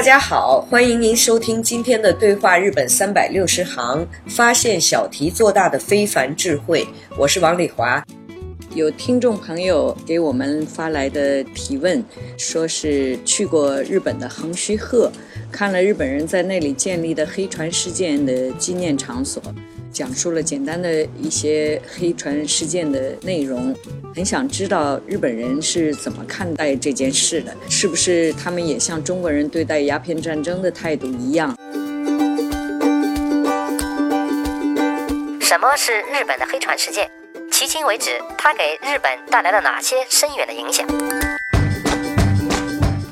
大家好，欢迎您收听今天的对话日本三百六十行，发现小题做大的非凡智慧。我是王丽华。有听众朋友给我们发来的提问，说是去过日本的横须贺，看了日本人在那里建立的黑船事件的纪念场所。讲述了简单的一些黑船事件的内容，很想知道日本人是怎么看待这件事的，是不是他们也像中国人对待鸦片战争的态度一样？什么是日本的黑船事件？迄今为止，它给日本带来了哪些深远的影响？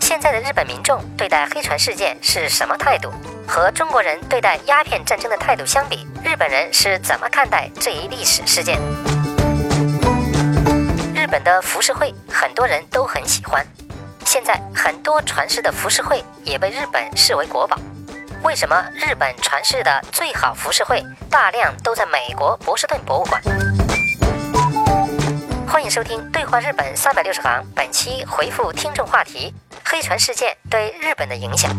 现在的日本民众对待黑船事件是什么态度？和中国人对待鸦片战争的态度相比，日本人是怎么看待这一历史事件？日本的浮世绘很多人都很喜欢，现在很多传世的浮世绘也被日本视为国宝。为什么日本传世的最好浮世绘大量都在美国波士顿博物馆？欢迎收听《对话日本三百六十行》，本期回复听众话题：黑船事件对日本的影响。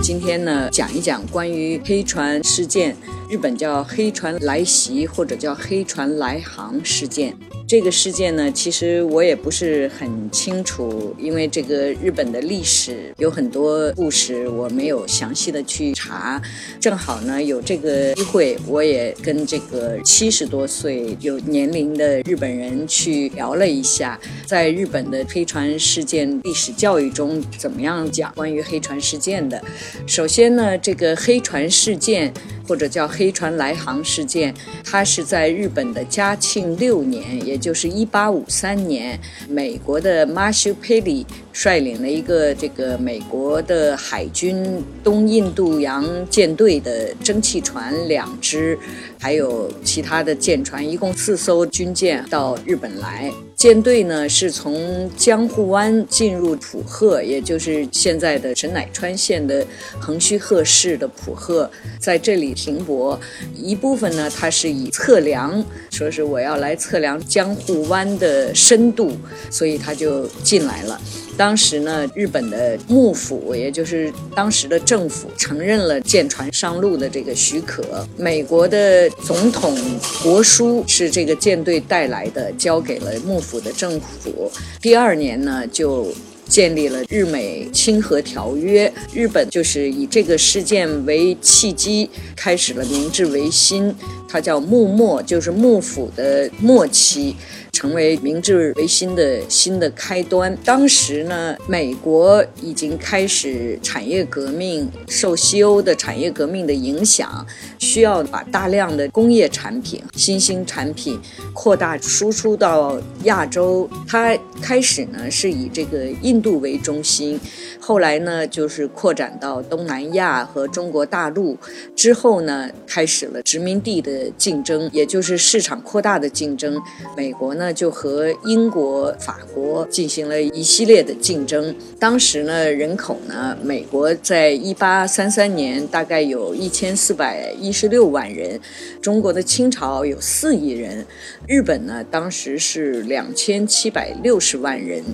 今天呢，讲一讲关于黑船事件，日本叫黑船来袭或者叫黑船来航事件。这个事件呢，其实我也不是很清楚，因为这个日本的历史有很多故事，我没有详细的去查。正好呢，有这个机会，我也跟这个七十多岁有年龄的日本人去聊了一下，在日本的黑船事件历史教育中，怎么样讲关于黑船事件的。首先呢，这个黑船事件。或者叫黑船来航事件，它是在日本的嘉庆六年，也就是一八五三年，美国的马修·佩里率领了一个这个美国的海军东印度洋舰队的蒸汽船两只，还有其他的舰船，一共四艘军舰到日本来。舰队呢是从江户湾进入浦贺，也就是现在的神奈川县的横须贺市的浦贺，在这里停泊。一部分呢，它是以测量，说是我要来测量江户湾的深度，所以他就进来了。当时呢，日本的幕府，也就是当时的政府，承认了舰船上路的这个许可。美国的总统国书是这个舰队带来的，交给了幕府的政府。第二年呢，就建立了日美清和条约。日本就是以这个事件为契机，开始了明治维新，它叫幕末，就是幕府的末期。成为明治维新的新的开端。当时呢，美国已经开始产业革命，受西欧的产业革命的影响，需要把大量的工业产品、新兴产品扩大输出到亚洲。它开始呢是以这个印度为中心，后来呢就是扩展到东南亚和中国大陆。之后呢，开始了殖民地的竞争，也就是市场扩大的竞争。美国呢。就和英国、法国进行了一系列的竞争。当时呢，人口呢，美国在一八三三年大概有一千四百一十六万人，中国的清朝有四亿人，日本呢，当时是两千七百六十万人。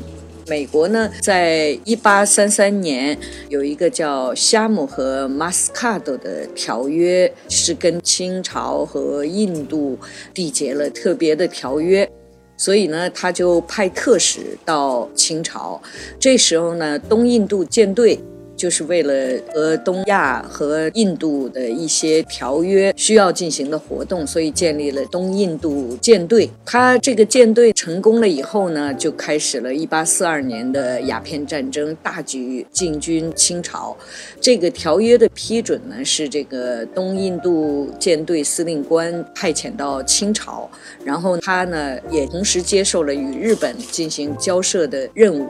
美国呢，在一八三三年有一个叫夏姆和马斯卡德的条约，是跟清朝和印度缔结了特别的条约。所以呢，他就派特使到清朝。这时候呢，东印度舰队就是为了和东亚和印度的一些条约需要进行的活动，所以建立了东印度舰队。他这个舰队成功了以后呢，就开始了1842年的鸦片战争，大举进军清朝。这个条约的批准呢，是这个东印度舰队司令官派遣到清朝，然后他呢也同时接受了与日本进行交涉的任务。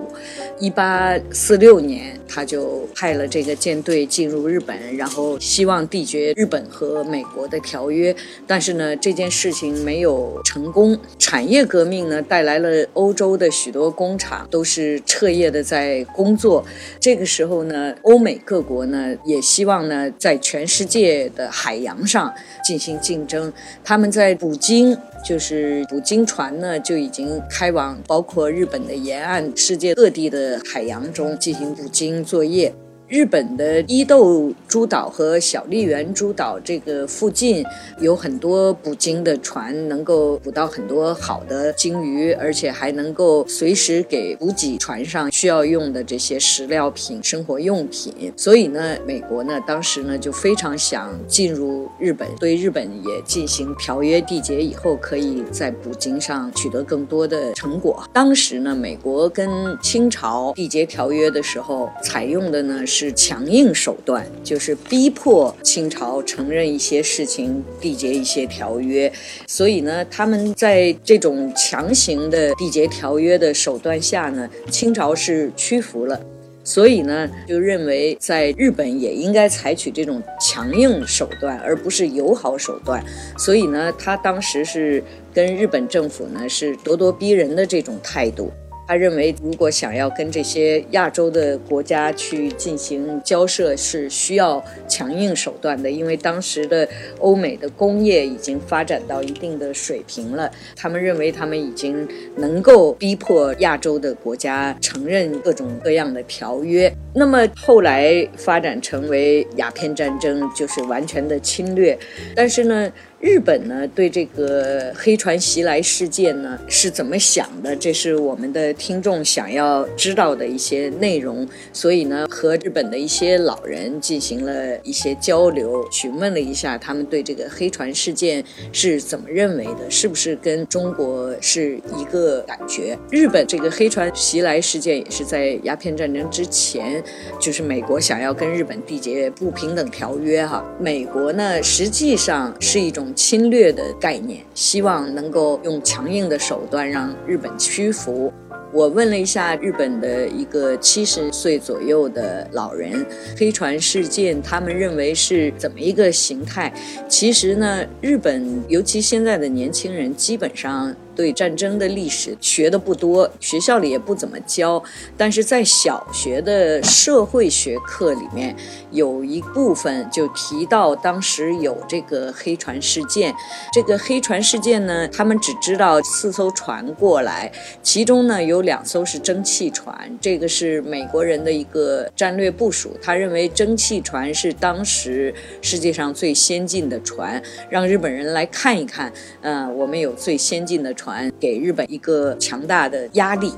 1846年，他就派了这个舰队进入日本，然后希望缔结日本和美国的条约。但是呢，这件事情没有成功。产业革命呢，带来了欧洲的许多工厂都是彻夜的在工作。这个时候呢，欧美各国呢也希望呢，在全世界的海洋上进行竞争。他们在捕鲸，就是捕鲸船呢，就已经开往包括日本的沿岸、世界各地的海洋中进行捕鲸作业。日本的伊豆诸岛和小笠原诸岛这个附近有很多捕鲸的船，能够捕到很多好的鲸鱼，而且还能够随时给补给船上需要用的这些食料品、生活用品。所以呢，美国呢当时呢就非常想进入日本，对日本也进行条约缔结以后，可以在捕鲸上取得更多的成果。当时呢，美国跟清朝缔结条约的时候，采用的呢是。强硬手段，就是逼迫清朝承认一些事情，缔结一些条约。所以呢，他们在这种强行的缔结条约的手段下呢，清朝是是屈服了。所以呢，就认为在日本也应该采取这种强硬手段，而不是友好手段。所以呢，他当时是跟日本政府呢是咄咄逼人的这种态度。他认为，如果想要跟这些亚洲的国家去进行交涉，是需要强硬手段的，因为当时的欧美的工业已经发展到一定的水平了。他们认为，他们已经能够逼迫亚洲的国家承认各种各样的条约。那么后来发展成为鸦片战争，就是完全的侵略。但是呢？日本呢，对这个黑船袭来事件呢是怎么想的？这是我们的听众想要知道的一些内容。所以呢，和日本的一些老人进行了一些交流，询问了一下他们对这个黑船事件是怎么认为的，是不是跟中国是一个感觉？日本这个黑船袭来事件也是在鸦片战争之前，就是美国想要跟日本缔结不平等条约哈。美国呢，实际上是一种。侵略的概念，希望能够用强硬的手段让日本屈服。我问了一下日本的一个七十岁左右的老人，黑船事件他们认为是怎么一个形态？其实呢，日本尤其现在的年轻人基本上。对战争的历史学的不多，学校里也不怎么教。但是在小学的社会学课里面，有一部分就提到当时有这个黑船事件。这个黑船事件呢，他们只知道四艘船过来，其中呢有两艘是蒸汽船。这个是美国人的一个战略部署，他认为蒸汽船是当时世界上最先进的船，让日本人来看一看。嗯，我们有最先进的。船给日本一个强大的压力，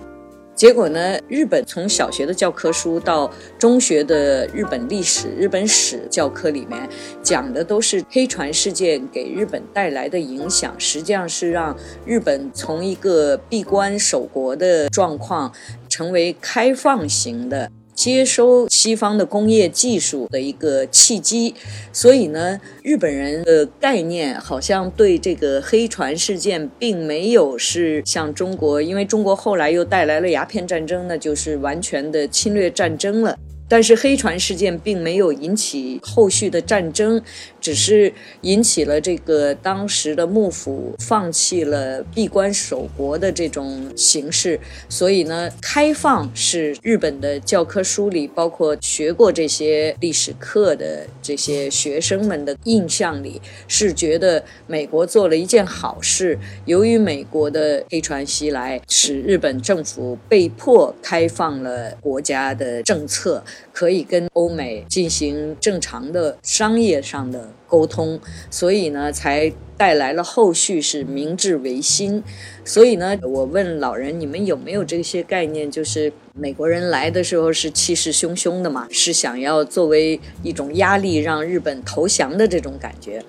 结果呢？日本从小学的教科书到中学的日本历史、日本史教科里面讲的都是黑船事件给日本带来的影响，实际上是让日本从一个闭关守国的状况成为开放型的。接收西方的工业技术的一个契机，所以呢，日本人的概念好像对这个黑船事件并没有是像中国，因为中国后来又带来了鸦片战争，那就是完全的侵略战争了。但是黑船事件并没有引起后续的战争，只是引起了这个当时的幕府放弃了闭关守国的这种形式。所以呢，开放是日本的教科书里，包括学过这些历史课的这些学生们的印象里，是觉得美国做了一件好事。由于美国的黑船袭来，使日本政府被迫开放了国家的政策。可以跟欧美进行正常的商业上的沟通，所以呢，才带来了后续是明治维新。所以呢，我问老人，你们有没有这些概念？就是美国人来的时候是气势汹汹的嘛，是想要作为一种压力让日本投降的这种感觉。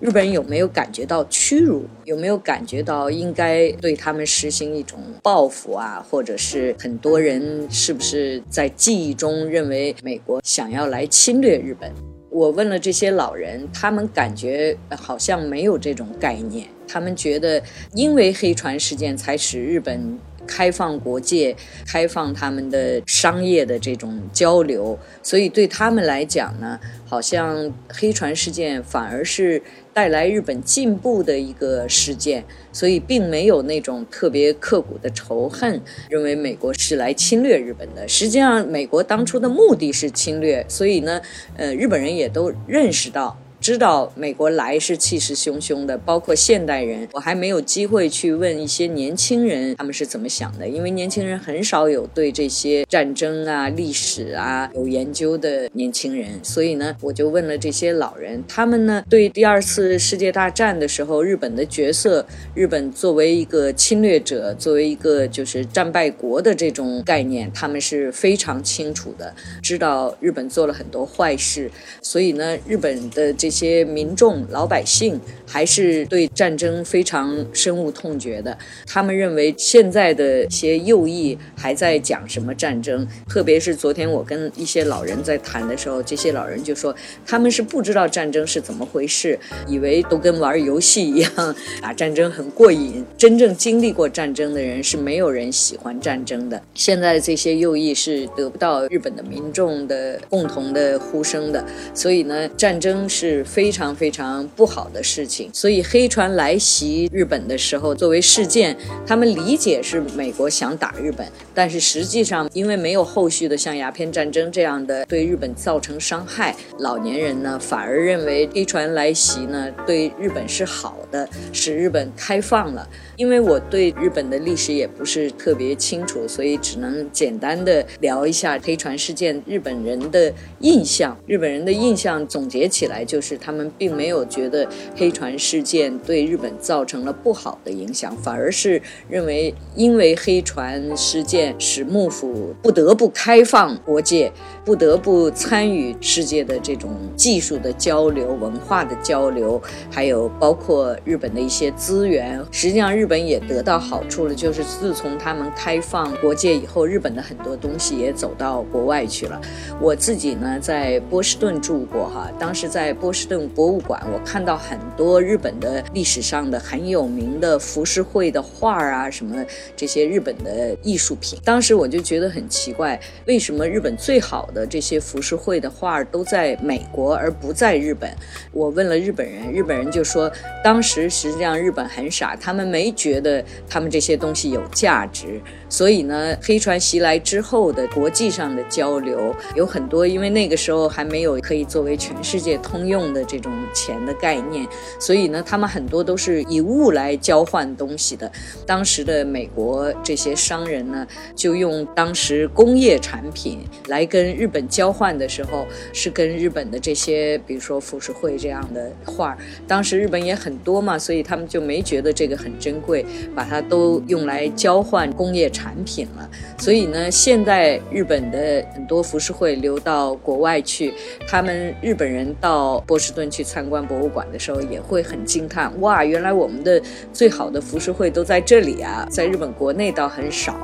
日本人有没有感觉到屈辱？有没有感觉到应该对他们实行一种报复啊？或者是很多人是不是在记忆中认为美国想要来侵略日本？我问了这些老人，他们感觉好像没有这种概念。他们觉得，因为黑船事件才使日本。开放国界，开放他们的商业的这种交流，所以对他们来讲呢，好像黑船事件反而是带来日本进步的一个事件，所以并没有那种特别刻骨的仇恨，认为美国是来侵略日本的。实际上，美国当初的目的是侵略，所以呢，呃，日本人也都认识到。知道美国来是气势汹汹的，包括现代人，我还没有机会去问一些年轻人他们是怎么想的，因为年轻人很少有对这些战争啊、历史啊有研究的年轻人，所以呢，我就问了这些老人，他们呢对第二次世界大战的时候日本的角色，日本作为一个侵略者，作为一个就是战败国的这种概念，他们是非常清楚的，知道日本做了很多坏事，所以呢，日本的这。一些民众老百姓还是对战争非常深恶痛绝的。他们认为现在的一些右翼还在讲什么战争，特别是昨天我跟一些老人在谈的时候，这些老人就说他们是不知道战争是怎么回事，以为都跟玩游戏一样，打战争很过瘾。真正经历过战争的人是没有人喜欢战争的。现在这些右翼是得不到日本的民众的共同的呼声的，所以呢，战争是。非常非常不好的事情，所以黑船来袭日本的时候，作为事件，他们理解是美国想打日本，但是实际上因为没有后续的像鸦片战争这样的对日本造成伤害，老年人呢反而认为黑船来袭呢对日本是好的，使日本开放了。因为我对日本的历史也不是特别清楚，所以只能简单的聊一下黑船事件日本人的印象。日本人的印象总结起来就是，他们并没有觉得黑船事件对日本造成了不好的影响，反而是认为因为黑船事件使幕府不得不开放国界，不得不参与世界的这种技术的交流、文化的交流，还有包括日本的一些资源。实际上日。日本也得到好处了，就是自从他们开放国界以后，日本的很多东西也走到国外去了。我自己呢，在波士顿住过哈，当时在波士顿博物馆，我看到很多日本的历史上的很有名的浮世绘的画啊，什么这些日本的艺术品。当时我就觉得很奇怪，为什么日本最好的这些浮世绘的画都在美国而不在日本？我问了日本人，日本人就说，当时实际上日本很傻，他们没。觉得他们这些东西有价值，所以呢，黑船袭来之后的国际上的交流有很多，因为那个时候还没有可以作为全世界通用的这种钱的概念，所以呢，他们很多都是以物来交换东西的。当时的美国这些商人呢，就用当时工业产品来跟日本交换的时候，是跟日本的这些，比如说浮世绘这样的画，当时日本也很多嘛，所以他们就没觉得这个很珍。贵，把它都用来交换工业产品了。所以呢，现在日本的很多浮世绘流到国外去，他们日本人到波士顿去参观博物馆的时候，也会很惊叹：哇，原来我们的最好的浮世绘都在这里啊！在日本国内倒很少。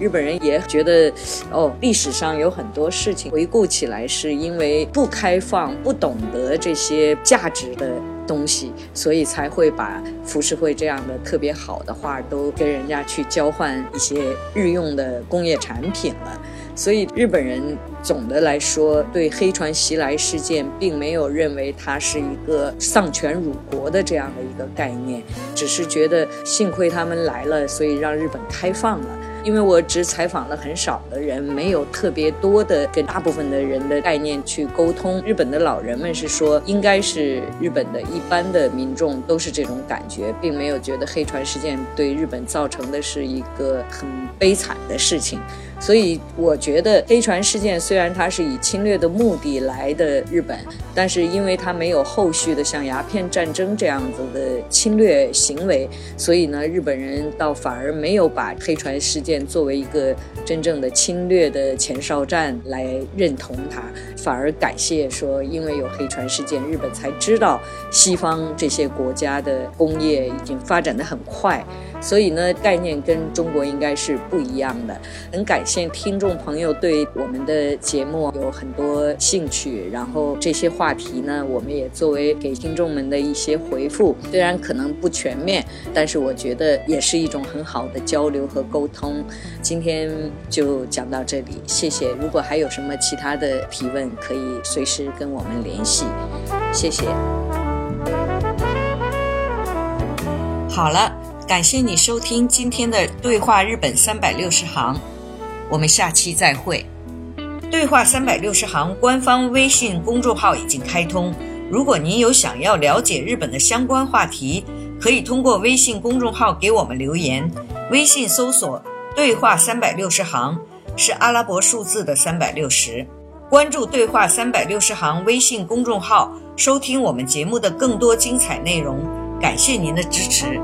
日本人也觉得，哦，历史上有很多事情回顾起来，是因为不开放、不懂得这些价值的。东西，所以才会把浮世绘这样的特别好的画都跟人家去交换一些日用的工业产品了。所以日本人总的来说对黑船袭来事件并没有认为它是一个丧权辱国的这样的一个概念，只是觉得幸亏他们来了，所以让日本开放了。因为我只采访了很少的人，没有特别多的跟大部分的人的概念去沟通。日本的老人们是说，应该是日本的一般的民众都是这种感觉，并没有觉得黑船事件对日本造成的是一个很悲惨的事情。所以我觉得黑船事件虽然它是以侵略的目的来的日本，但是因为它没有后续的像鸦片战争这样子的侵略行为，所以呢，日本人倒反而没有把黑船事件作为一个真正的侵略的前哨战来认同它，反而感谢说，因为有黑船事件，日本才知道西方这些国家的工业已经发展的很快。所以呢，概念跟中国应该是不一样的。很感谢听众朋友对我们的节目有很多兴趣，然后这些话题呢，我们也作为给听众们的一些回复，虽然可能不全面，但是我觉得也是一种很好的交流和沟通。今天就讲到这里，谢谢。如果还有什么其他的提问，可以随时跟我们联系。谢谢。好了。感谢你收听今天的对话日本三百六十行，我们下期再会。对话三百六十行官方微信公众号已经开通，如果您有想要了解日本的相关话题，可以通过微信公众号给我们留言。微信搜索“对话三百六十行”是阿拉伯数字的三百六十。关注“对话三百六十行”微信公众号，收听我们节目的更多精彩内容。感谢您的支持。